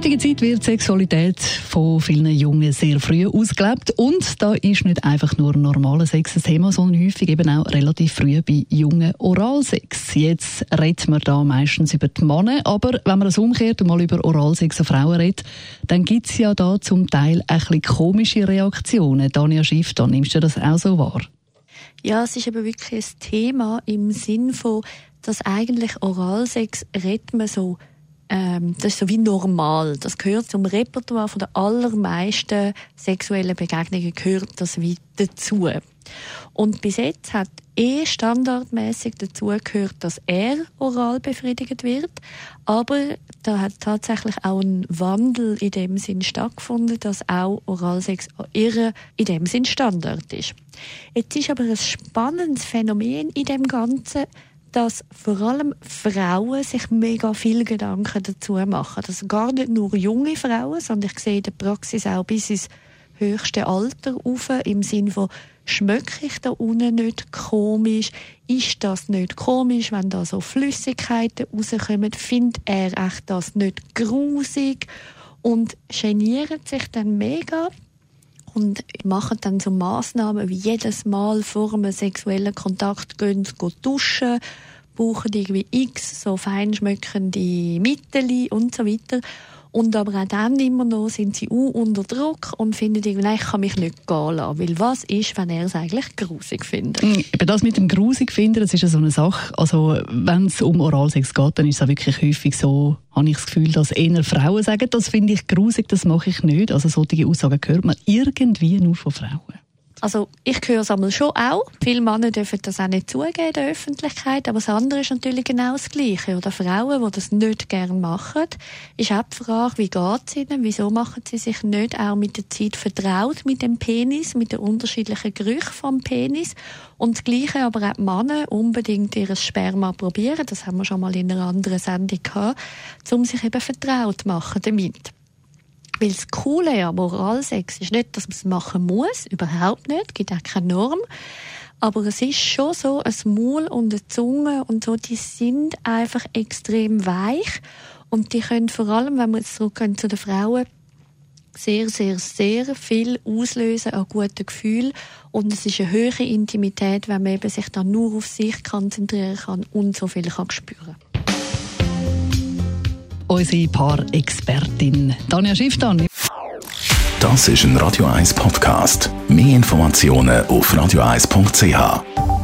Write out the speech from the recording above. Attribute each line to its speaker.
Speaker 1: Heutigen Zeit wird Sexualität von vielen Jungen sehr früh ausgelebt und da ist nicht einfach nur normaler Sex ein Thema, sondern häufig eben auch relativ früh bei jungen Oralsex. Jetzt redet man da meistens über die Männer, aber wenn man das umkehrt und mal über Oralsex an Frauen redet, dann gibt es ja da zum Teil ein bisschen komische Reaktionen. Dania Schiff, dann nimmst du das auch so wahr?
Speaker 2: Ja, es ist aber wirklich ein Thema im Sinn von, dass eigentlich Oralsex redet man so ähm, das ist so wie normal. Das gehört zum Repertoire von der allermeisten sexuellen Begegnungen gehört das wie dazu. Und bis jetzt hat eh standardmäßig dazu gehört, dass er oral befriedigt wird, aber da hat tatsächlich auch ein Wandel in dem Sinn stattgefunden, dass auch Oralsex ihre in dem Sinn Standard ist. Jetzt ist aber ein spannendes Phänomen in dem Ganzen, dass vor allem Frauen sich mega viel Gedanken dazu machen. Also gar nicht nur junge Frauen, sondern ich sehe in der Praxis auch bis ins höchste Alter auf, im Sinne von, schmecke ich da unten nicht komisch? Ist das nicht komisch, wenn da so Flüssigkeiten rauskommen? Findet er echt das nicht grusig? Und geniert sich dann mega und machen dann so Massnahmen wie jedes Mal vor einem sexuellen Kontakt gehen, gehen duschen, brauchen irgendwie x so feinschmöckende Mittel und so weiter. Und aber auch dann immer noch sind sie auch unter Druck und finden irgendwie, ich kann mich nicht gehen lassen. Weil was ist, wenn er es eigentlich grusig findet?
Speaker 1: Mm, das mit dem grusig finden, das ist so eine Sache. Also, wenn es um Oralsex geht, dann ist es wirklich häufig so, habe ich das Gefühl, dass eher Frauen sagen, das finde ich grusig, das mache ich nicht. Also solche Aussagen hört man irgendwie nur von Frauen.
Speaker 2: Also ich höre es einmal schon auch. Viele Männer dürfen das auch nicht zugeben in der Öffentlichkeit, aber das andere ist natürlich genau das Gleiche. Oder Frauen, die das nicht gerne machen, ist auch die Frage, wie geht es ihnen? Wieso machen sie sich nicht auch mit der Zeit vertraut mit dem Penis, mit den unterschiedlichen Gerüchen vom Penis? Und das Gleiche aber auch die Männer unbedingt ihr Sperma probieren, das haben wir schon mal in einer anderen Sendung gehabt, um sich eben vertraut zu machen damit. Weil das Coole am Oralsex ist nicht, dass man es machen muss, überhaupt nicht, gibt auch keine Norm. Aber es ist schon so, ein Maul und eine Zunge und so, die sind einfach extrem weich. Und die können vor allem, wenn wir jetzt zurückgehen zu den Frauen, sehr, sehr, sehr viel auslösen an guten Gefühlen. Und es ist eine höhere Intimität, wenn man eben sich dann nur auf sich konzentrieren kann und so viel kann spüren kann
Speaker 1: unsere Paarexpertin Tanja Schifftan.
Speaker 3: Das ist ein Radio 1 Podcast. Mehr Informationen auf radio1.ch.